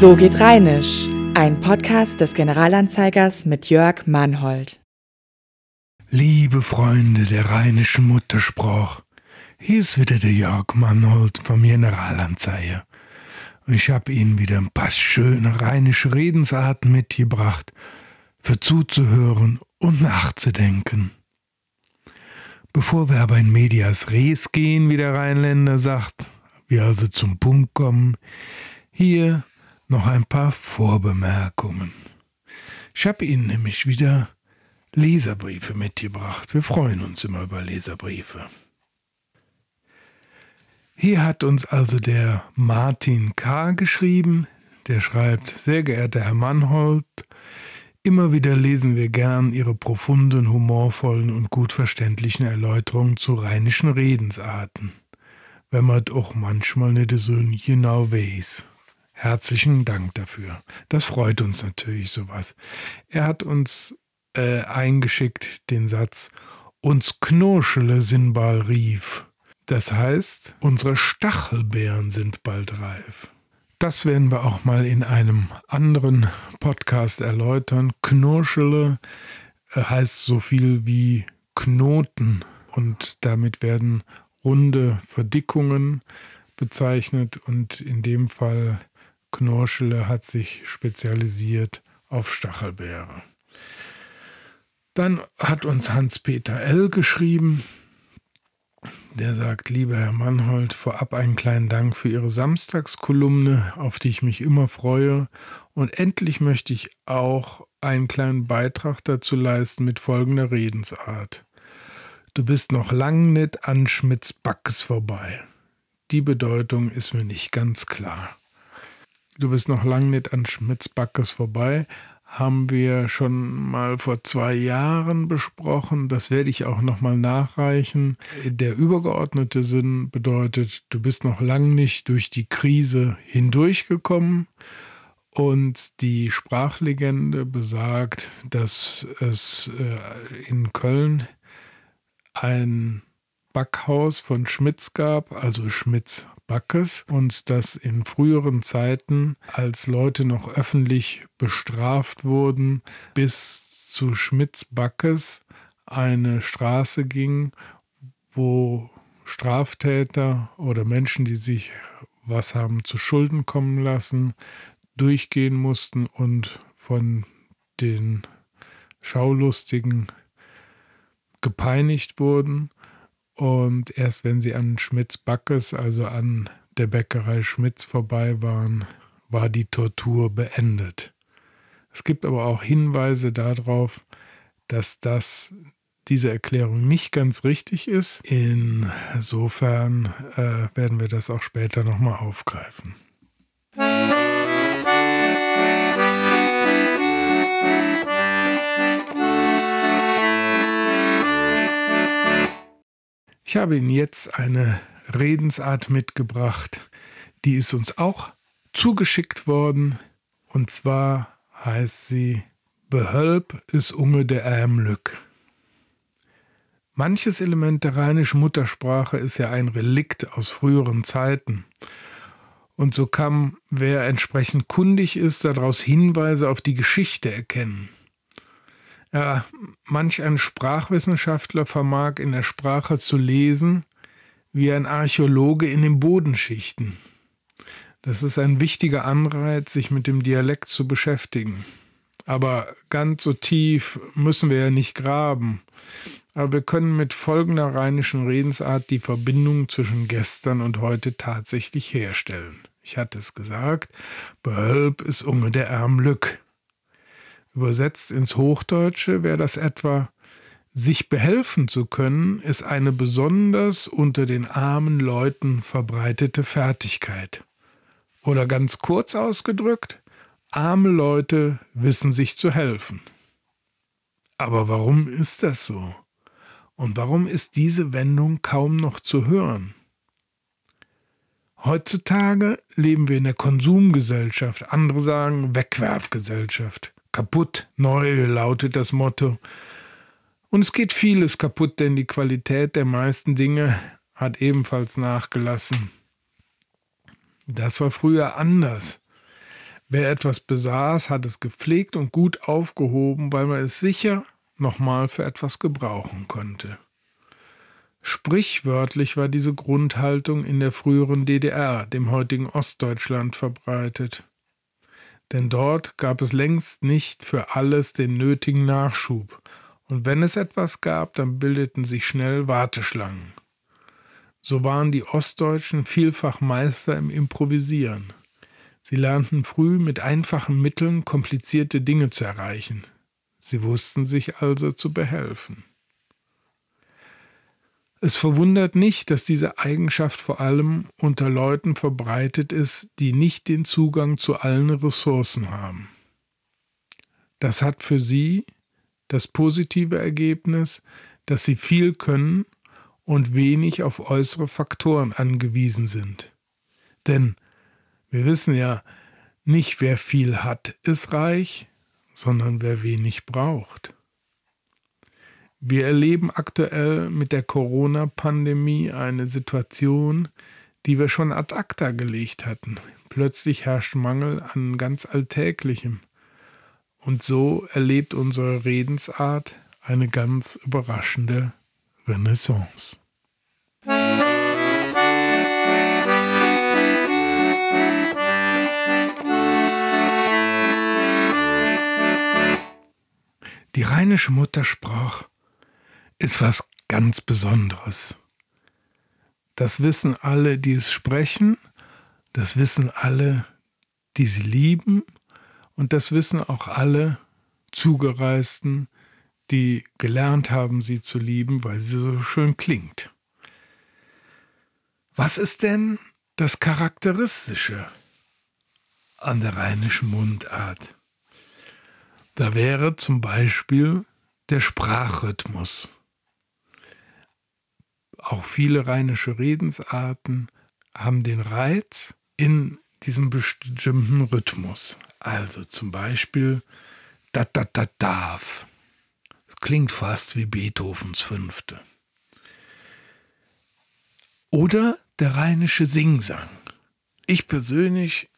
So geht Rheinisch, ein Podcast des Generalanzeigers mit Jörg Mannhold. Liebe Freunde der rheinischen Muttersprache, hier ist wieder der Jörg Mannhold vom Generalanzeiger. Ich habe Ihnen wieder ein paar schöne rheinische Redensarten mitgebracht, für zuzuhören und nachzudenken. Bevor wir aber in Medias Res gehen, wie der Rheinländer sagt, wir also zum Punkt kommen, hier noch ein paar Vorbemerkungen. Ich habe Ihnen nämlich wieder Leserbriefe mitgebracht. Wir freuen uns immer über Leserbriefe. Hier hat uns also der Martin K. geschrieben. Der schreibt, sehr geehrter Herr Mannhold, immer wieder lesen wir gern Ihre profunden, humorvollen und gut verständlichen Erläuterungen zu rheinischen Redensarten. Wenn man auch manchmal nicht so genau weiß. Herzlichen Dank dafür. Das freut uns natürlich sowas. Er hat uns äh, eingeschickt den Satz, uns Knurschele sind bald rief. Das heißt, unsere Stachelbeeren sind bald reif. Das werden wir auch mal in einem anderen Podcast erläutern. Knurschele äh, heißt so viel wie Knoten und damit werden runde Verdickungen bezeichnet und in dem Fall Knorschele hat sich spezialisiert auf Stachelbeere. Dann hat uns Hans-Peter L. geschrieben. Der sagt, lieber Herr Mannhold, vorab einen kleinen Dank für Ihre Samstagskolumne, auf die ich mich immer freue. Und endlich möchte ich auch einen kleinen Beitrag dazu leisten mit folgender Redensart. Du bist noch lang nicht an Schmidts Backes vorbei. Die Bedeutung ist mir nicht ganz klar. Du bist noch lang nicht an Schmitz Backes vorbei. Haben wir schon mal vor zwei Jahren besprochen. Das werde ich auch nochmal nachreichen. Der übergeordnete Sinn bedeutet, du bist noch lang nicht durch die Krise hindurchgekommen. Und die Sprachlegende besagt, dass es äh, in Köln ein Backhaus von Schmitz gab, also Schmitz Backes, und dass in früheren Zeiten, als Leute noch öffentlich bestraft wurden, bis zu Schmitz Backes eine Straße ging, wo Straftäter oder Menschen, die sich was haben zu Schulden kommen lassen, durchgehen mussten und von den Schaulustigen gepeinigt wurden und erst wenn sie an Schmitz Backes, also an der Bäckerei Schmitz vorbei waren, war die Tortur beendet. Es gibt aber auch Hinweise darauf, dass das diese Erklärung nicht ganz richtig ist. Insofern äh, werden wir das auch später nochmal aufgreifen. Ich habe Ihnen jetzt eine Redensart mitgebracht, die ist uns auch zugeschickt worden. Und zwar heißt sie Behölp ist unge der Ämlück. Manches Element der rheinischen Muttersprache ist ja ein Relikt aus früheren Zeiten. Und so kann, wer entsprechend kundig ist, daraus Hinweise auf die Geschichte erkennen. Ja, manch ein Sprachwissenschaftler vermag in der Sprache zu lesen, wie ein Archäologe in den Bodenschichten. Das ist ein wichtiger Anreiz, sich mit dem Dialekt zu beschäftigen. Aber ganz so tief müssen wir ja nicht graben. Aber wir können mit folgender rheinischen Redensart die Verbindung zwischen gestern und heute tatsächlich herstellen. Ich hatte es gesagt, Behölp ist unge der Ärmlück. Übersetzt ins Hochdeutsche wäre das etwa sich behelfen zu können, ist eine besonders unter den armen Leuten verbreitete Fertigkeit. Oder ganz kurz ausgedrückt, arme Leute wissen sich zu helfen. Aber warum ist das so? Und warum ist diese Wendung kaum noch zu hören? Heutzutage leben wir in der Konsumgesellschaft, andere sagen Wegwerfgesellschaft. Kaputt, neu lautet das Motto. Und es geht vieles kaputt, denn die Qualität der meisten Dinge hat ebenfalls nachgelassen. Das war früher anders. Wer etwas besaß, hat es gepflegt und gut aufgehoben, weil man es sicher nochmal für etwas gebrauchen konnte. Sprichwörtlich war diese Grundhaltung in der früheren DDR, dem heutigen Ostdeutschland, verbreitet. Denn dort gab es längst nicht für alles den nötigen Nachschub, und wenn es etwas gab, dann bildeten sich schnell Warteschlangen. So waren die Ostdeutschen vielfach Meister im Improvisieren. Sie lernten früh mit einfachen Mitteln komplizierte Dinge zu erreichen. Sie wussten sich also zu behelfen. Es verwundert nicht, dass diese Eigenschaft vor allem unter Leuten verbreitet ist, die nicht den Zugang zu allen Ressourcen haben. Das hat für sie das positive Ergebnis, dass sie viel können und wenig auf äußere Faktoren angewiesen sind. Denn wir wissen ja, nicht wer viel hat, ist reich, sondern wer wenig braucht. Wir erleben aktuell mit der Corona-Pandemie eine Situation, die wir schon ad acta gelegt hatten. Plötzlich herrscht Mangel an ganz Alltäglichem. Und so erlebt unsere Redensart eine ganz überraschende Renaissance. Die rheinische Muttersprache ist was ganz Besonderes. Das wissen alle, die es sprechen, das wissen alle, die sie lieben und das wissen auch alle Zugereisten, die gelernt haben, sie zu lieben, weil sie so schön klingt. Was ist denn das Charakteristische an der rheinischen Mundart? Da wäre zum Beispiel der Sprachrhythmus. Auch viele rheinische Redensarten haben den Reiz in diesem bestimmten Rhythmus. Also zum Beispiel da da da darf. Das klingt fast wie Beethovens Fünfte. Oder der rheinische Singsang. Ich persönlich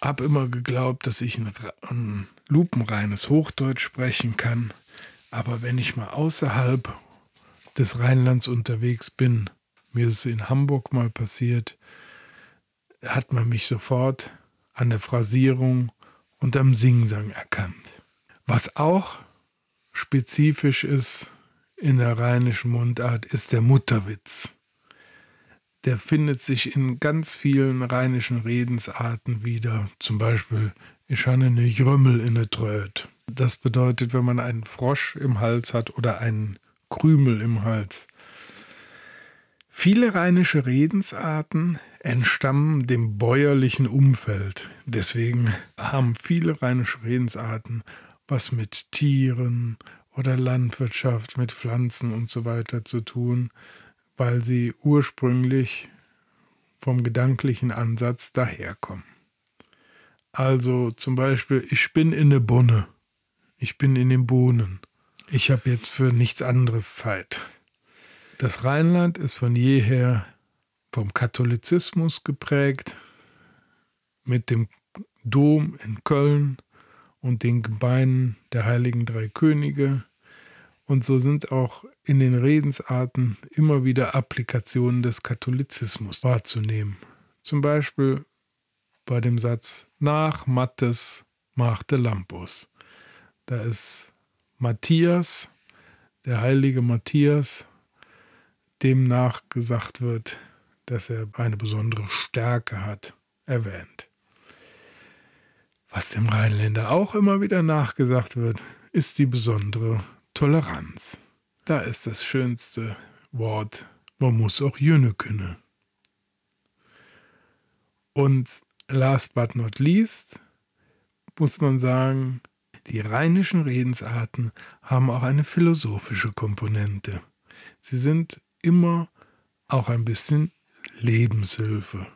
habe immer geglaubt, dass ich ein, ein lupenreines Hochdeutsch sprechen kann. Aber wenn ich mal außerhalb des Rheinlands unterwegs bin, mir ist es in Hamburg mal passiert, hat man mich sofort an der Phrasierung und am Singsang erkannt. Was auch spezifisch ist in der rheinischen Mundart, ist der Mutterwitz. Der findet sich in ganz vielen rheinischen Redensarten wieder. Zum Beispiel, ich habe eine Jrümmel in der Tröd. Das bedeutet, wenn man einen Frosch im Hals hat oder einen Krümel im Hals. Viele rheinische Redensarten entstammen dem bäuerlichen Umfeld. Deswegen haben viele rheinische Redensarten was mit Tieren oder Landwirtschaft, mit Pflanzen und so weiter zu tun, weil sie ursprünglich vom gedanklichen Ansatz daherkommen. Also zum Beispiel, ich bin in der Bunne, ich bin in den Bohnen. Ich habe jetzt für nichts anderes Zeit. Das Rheinland ist von jeher vom Katholizismus geprägt, mit dem Dom in Köln und den Gebeinen der heiligen drei Könige. Und so sind auch in den Redensarten immer wieder Applikationen des Katholizismus wahrzunehmen. Zum Beispiel bei dem Satz nach Mattes machte Lampus. Da ist Matthias, der heilige Matthias, dem nachgesagt wird, dass er eine besondere Stärke hat, erwähnt. Was dem Rheinländer auch immer wieder nachgesagt wird, ist die besondere Toleranz. Da ist das schönste Wort, man muss auch Jüne können. Und last but not least muss man sagen, die rheinischen Redensarten haben auch eine philosophische Komponente. Sie sind immer auch ein bisschen Lebenshilfe.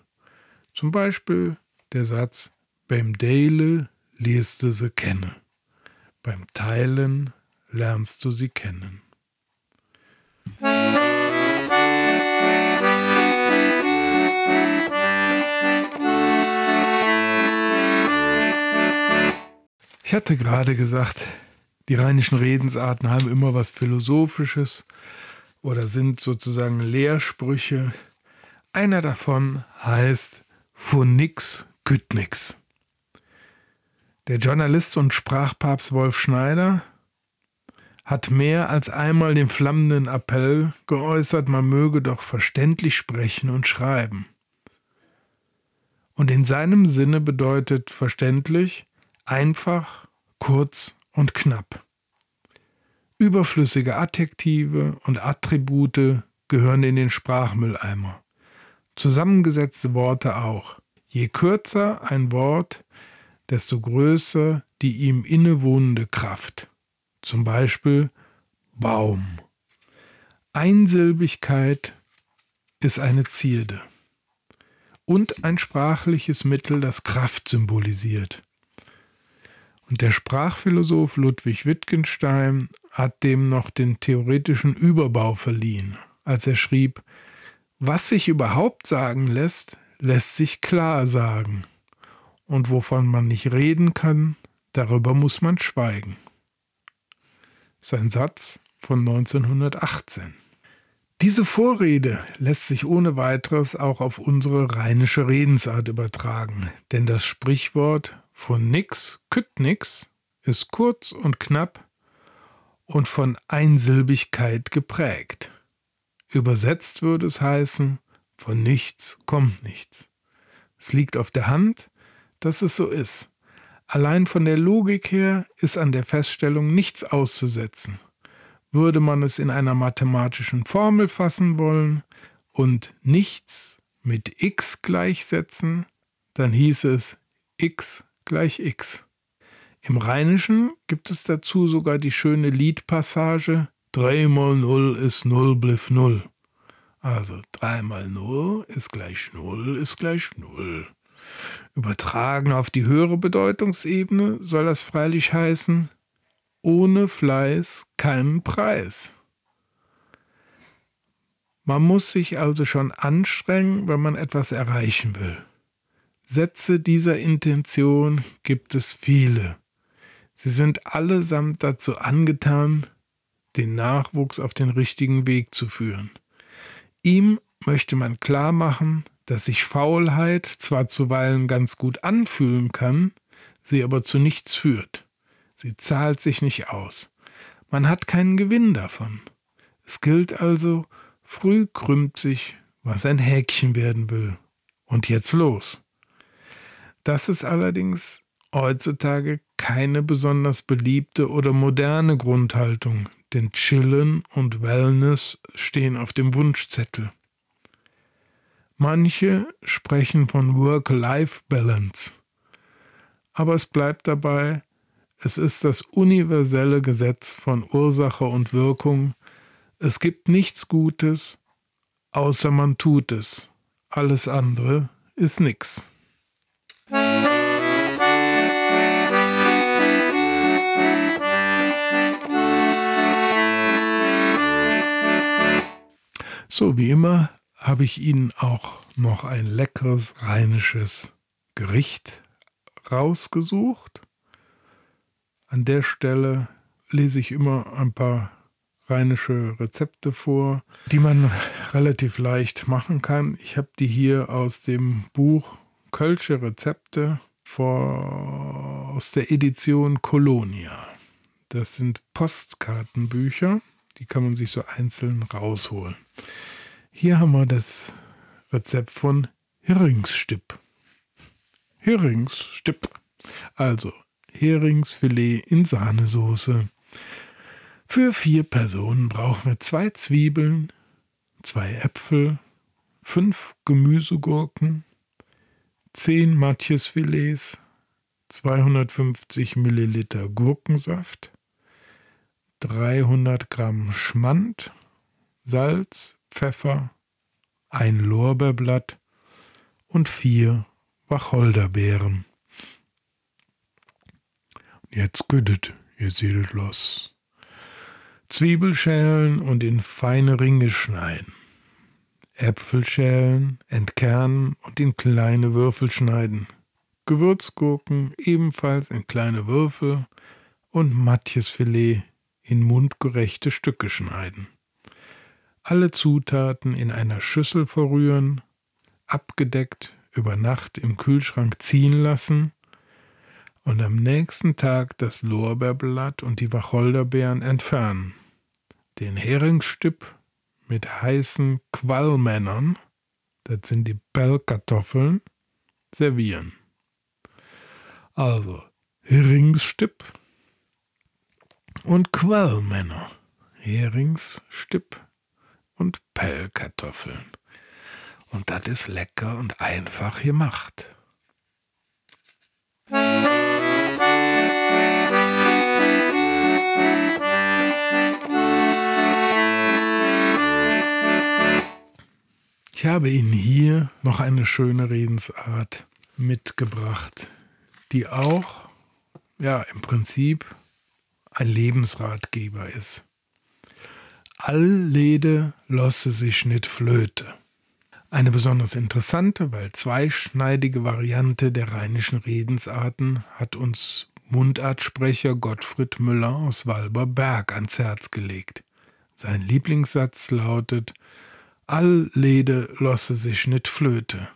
Zum Beispiel der Satz, beim Dale liest du sie kennen, beim Teilen lernst du sie kennen. Ich hatte gerade gesagt, die rheinischen Redensarten haben immer was Philosophisches oder sind sozusagen Lehrsprüche. Einer davon heißt Von nix kütt nix. Der Journalist und Sprachpapst Wolf Schneider hat mehr als einmal den flammenden Appell geäußert, man möge doch verständlich sprechen und schreiben. Und in seinem Sinne bedeutet verständlich einfach, kurz und knapp. Überflüssige Adjektive und Attribute gehören in den Sprachmülleimer. Zusammengesetzte Worte auch. Je kürzer ein Wort, desto größer die ihm innewohnende Kraft. Zum Beispiel Baum. Einsilbigkeit ist eine Zierde und ein sprachliches Mittel, das Kraft symbolisiert. Und der Sprachphilosoph Ludwig Wittgenstein hat dem noch den theoretischen Überbau verliehen, als er schrieb, was sich überhaupt sagen lässt, lässt sich klar sagen. Und wovon man nicht reden kann, darüber muss man schweigen. Sein Satz von 1918. Diese Vorrede lässt sich ohne weiteres auch auf unsere rheinische Redensart übertragen, denn das Sprichwort von nix kütt nix ist kurz und knapp und von Einsilbigkeit geprägt. Übersetzt würde es heißen, von nichts kommt nichts. Es liegt auf der Hand, dass es so ist. Allein von der Logik her ist an der Feststellung nichts auszusetzen. Würde man es in einer mathematischen Formel fassen wollen und nichts mit x gleichsetzen, dann hieß es x gleich x. Im Rheinischen gibt es dazu sogar die schöne Liedpassage 3 mal 0 ist 0 bliff 0. Also 3 mal 0 ist gleich 0 ist gleich 0. Übertragen auf die höhere Bedeutungsebene soll das freilich heißen, ohne Fleiß keinen Preis. Man muss sich also schon anstrengen, wenn man etwas erreichen will. Sätze dieser Intention gibt es viele. Sie sind allesamt dazu angetan, den Nachwuchs auf den richtigen Weg zu führen. Ihm möchte man klar machen, dass sich Faulheit zwar zuweilen ganz gut anfühlen kann, sie aber zu nichts führt. Sie zahlt sich nicht aus. Man hat keinen Gewinn davon. Es gilt also, früh krümmt sich, was ein Häkchen werden will. Und jetzt los. Das ist allerdings heutzutage keine besonders beliebte oder moderne Grundhaltung, denn Chillen und Wellness stehen auf dem Wunschzettel. Manche sprechen von Work-Life-Balance. Aber es bleibt dabei, es ist das universelle Gesetz von Ursache und Wirkung. Es gibt nichts Gutes, außer man tut es. Alles andere ist nichts. So wie immer habe ich Ihnen auch noch ein leckeres rheinisches Gericht rausgesucht. An der Stelle lese ich immer ein paar rheinische Rezepte vor, die man relativ leicht machen kann. Ich habe die hier aus dem Buch Kölsche Rezepte vor, aus der Edition Colonia. Das sind Postkartenbücher, die kann man sich so einzeln rausholen. Hier haben wir das Rezept von Heringsstipp. Heringsstipp. Also Heringsfilet in Sahnesoße. Für vier Personen brauchen wir zwei Zwiebeln, zwei Äpfel, fünf Gemüsegurken, zehn Matjesfilets, 250 Milliliter Gurkensaft, 300 Gramm Schmand, Salz, Pfeffer, ein Lorbeerblatt und vier Wacholderbeeren. Jetzt güdet, ihr seht los. Zwiebel schälen und in feine Ringe schneiden. Äpfel schälen, entkernen und in kleine Würfel schneiden. Gewürzgurken ebenfalls in kleine Würfel und Matjesfilet in mundgerechte Stücke schneiden. Alle Zutaten in einer Schüssel verrühren, abgedeckt über Nacht im Kühlschrank ziehen lassen und am nächsten Tag das Lorbeerblatt und die Wacholderbeeren entfernen. Den Heringsstipp mit heißen Qualmännern, das sind die Bellkartoffeln, servieren. Also Heringsstipp und Quellmänner, Heringsstipp und Pellkartoffeln. Und das ist lecker und einfach gemacht. Ich habe Ihnen hier noch eine schöne Redensart mitgebracht, die auch, ja, im Prinzip ein Lebensratgeber ist. All Lede losse sich nicht flöte. Eine besonders interessante, weil zweischneidige Variante der rheinischen Redensarten hat uns Mundartsprecher Gottfried Müller aus Walberberg ans Herz gelegt. Sein Lieblingssatz lautet: All Lede losse sich nicht flöte.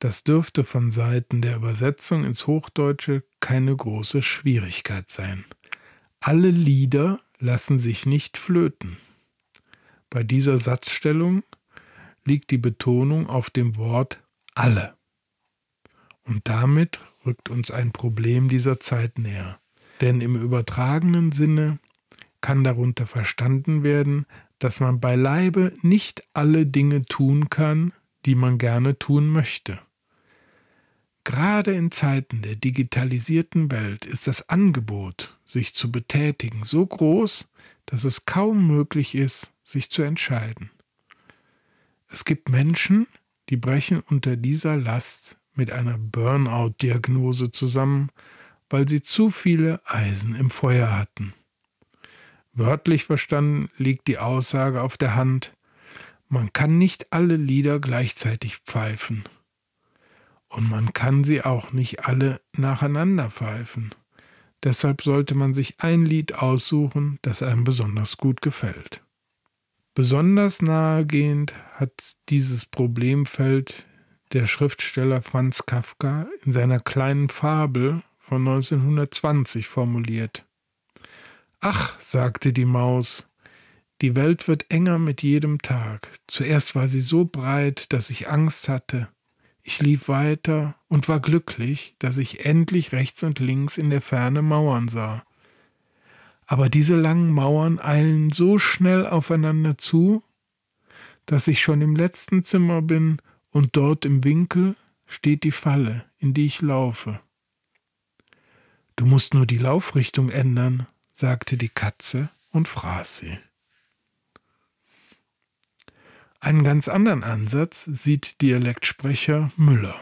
Das dürfte von Seiten der Übersetzung ins Hochdeutsche keine große Schwierigkeit sein. Alle Lieder lassen sich nicht flöten. Bei dieser Satzstellung liegt die Betonung auf dem Wort alle. Und damit rückt uns ein Problem dieser Zeit näher. Denn im übertragenen Sinne kann darunter verstanden werden, dass man beileibe nicht alle Dinge tun kann, die man gerne tun möchte. Gerade in Zeiten der digitalisierten Welt ist das Angebot, sich zu betätigen, so groß, dass es kaum möglich ist, sich zu entscheiden. Es gibt Menschen, die brechen unter dieser Last mit einer Burnout-Diagnose zusammen, weil sie zu viele Eisen im Feuer hatten. Wörtlich verstanden liegt die Aussage auf der Hand, man kann nicht alle Lieder gleichzeitig pfeifen. Und man kann sie auch nicht alle nacheinander pfeifen. Deshalb sollte man sich ein Lied aussuchen, das einem besonders gut gefällt. Besonders nahegehend hat dieses Problemfeld der Schriftsteller Franz Kafka in seiner kleinen Fabel von 1920 formuliert. Ach, sagte die Maus, die Welt wird enger mit jedem Tag. Zuerst war sie so breit, dass ich Angst hatte. Ich lief weiter und war glücklich, dass ich endlich rechts und links in der Ferne Mauern sah. Aber diese langen Mauern eilen so schnell aufeinander zu, dass ich schon im letzten Zimmer bin und dort im Winkel steht die Falle, in die ich laufe. Du musst nur die Laufrichtung ändern, sagte die Katze und fraß sie. Einen ganz anderen Ansatz sieht Dialektsprecher Müller.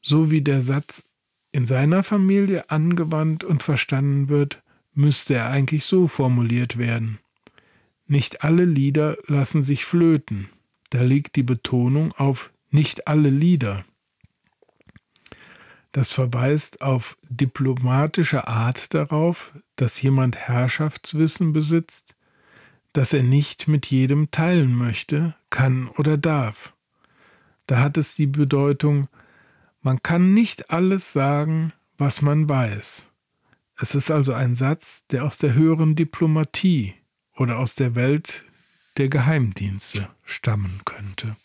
So wie der Satz in seiner Familie angewandt und verstanden wird, müsste er eigentlich so formuliert werden. Nicht alle Lieder lassen sich flöten. Da liegt die Betonung auf nicht alle Lieder. Das verweist auf diplomatische Art darauf, dass jemand Herrschaftswissen besitzt, das er nicht mit jedem teilen möchte, kann oder darf. Da hat es die Bedeutung, man kann nicht alles sagen, was man weiß. Es ist also ein Satz, der aus der höheren Diplomatie oder aus der Welt der Geheimdienste stammen könnte.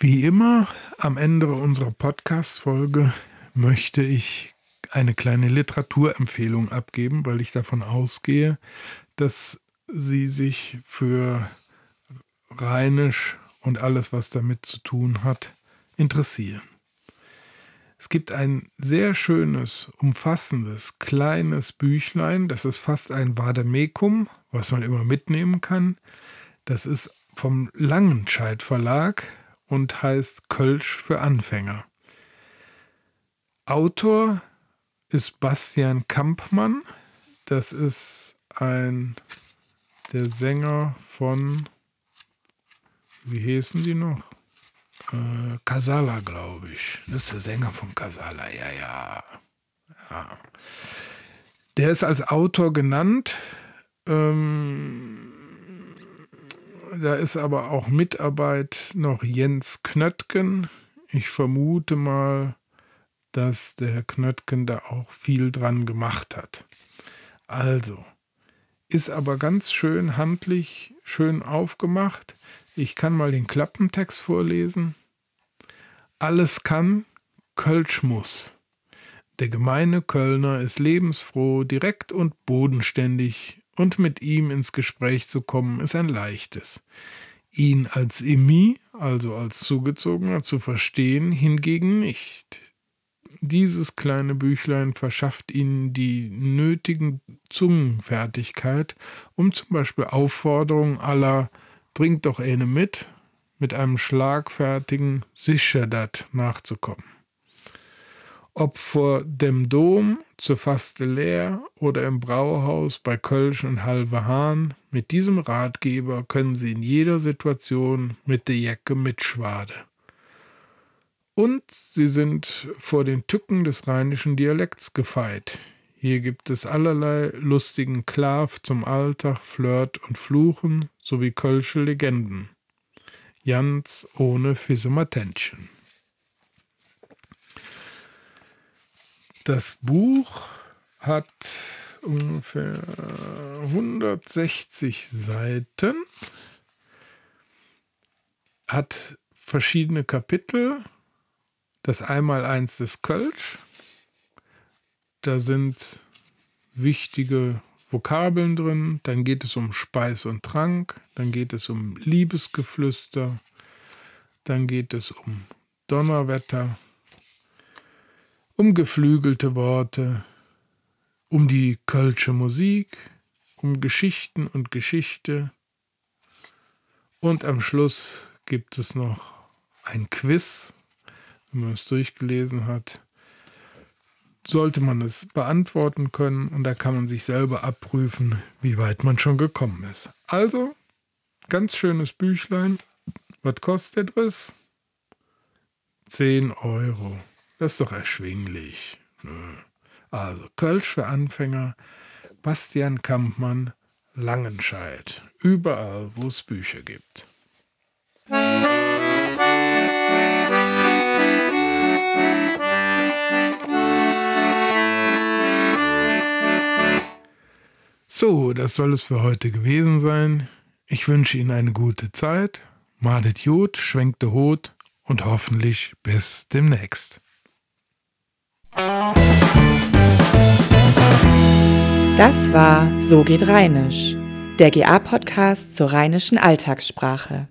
Wie immer am Ende unserer Podcast-Folge möchte ich eine kleine Literaturempfehlung abgeben, weil ich davon ausgehe, dass Sie sich für Rheinisch und alles, was damit zu tun hat, interessieren. Es gibt ein sehr schönes, umfassendes, kleines Büchlein, das ist fast ein Vademekum, was man immer mitnehmen kann. Das ist vom Langenscheid Verlag und heißt Kölsch für Anfänger. Autor ist Bastian Kampmann. Das ist ein der Sänger von, wie hießen die noch? Äh, Casala, glaube ich. Das ist der Sänger von Casala, ja, ja. ja. Der ist als Autor genannt. Ähm, da ist aber auch Mitarbeit noch Jens Knöttgen. Ich vermute mal, dass der Herr Knöttgen da auch viel dran gemacht hat. Also, ist aber ganz schön handlich, schön aufgemacht. Ich kann mal den Klappentext vorlesen. Alles kann, Kölsch muss. Der gemeine Kölner ist lebensfroh, direkt und bodenständig, und mit ihm ins Gespräch zu kommen, ist ein leichtes. Ihn als Emi, also als Zugezogener, zu verstehen, hingegen nicht. Dieses kleine Büchlein verschafft Ihnen die nötigen Zungenfertigkeit, um zum Beispiel Aufforderungen aller Trink doch eine mit, mit einem schlagfertigen Sicher dat nachzukommen. Ob vor dem Dom zur Faste leer oder im Brauhaus bei Kölsch und Halve Hahn, mit diesem Ratgeber können Sie in jeder Situation mit der Jacke mitschwade. Und sie sind vor den Tücken des rheinischen Dialekts gefeit. Hier gibt es allerlei lustigen Klav zum Alltag, Flirt und Fluchen sowie kölsche Legenden. Jans ohne Fissumatentchen. Das Buch hat ungefähr 160 Seiten, hat verschiedene Kapitel das Einmaleins des Kölsch. Da sind wichtige Vokabeln drin. Dann geht es um Speis und Trank. Dann geht es um Liebesgeflüster. Dann geht es um Donnerwetter. Um geflügelte Worte. Um die Kölsche Musik. Um Geschichten und Geschichte. Und am Schluss gibt es noch ein Quiz wenn man es durchgelesen hat, sollte man es beantworten können und da kann man sich selber abprüfen, wie weit man schon gekommen ist. Also, ganz schönes Büchlein. Was kostet es? 10 Euro. Das ist doch erschwinglich. Also, Kölsch für Anfänger, Bastian Kampmann, Langenscheid. Überall, wo es Bücher gibt. So, das soll es für heute gewesen sein. Ich wünsche Ihnen eine gute Zeit. Madet Jod, schwenkte Hot und hoffentlich bis demnächst. Das war So geht Rheinisch, der GA-Podcast zur rheinischen Alltagssprache.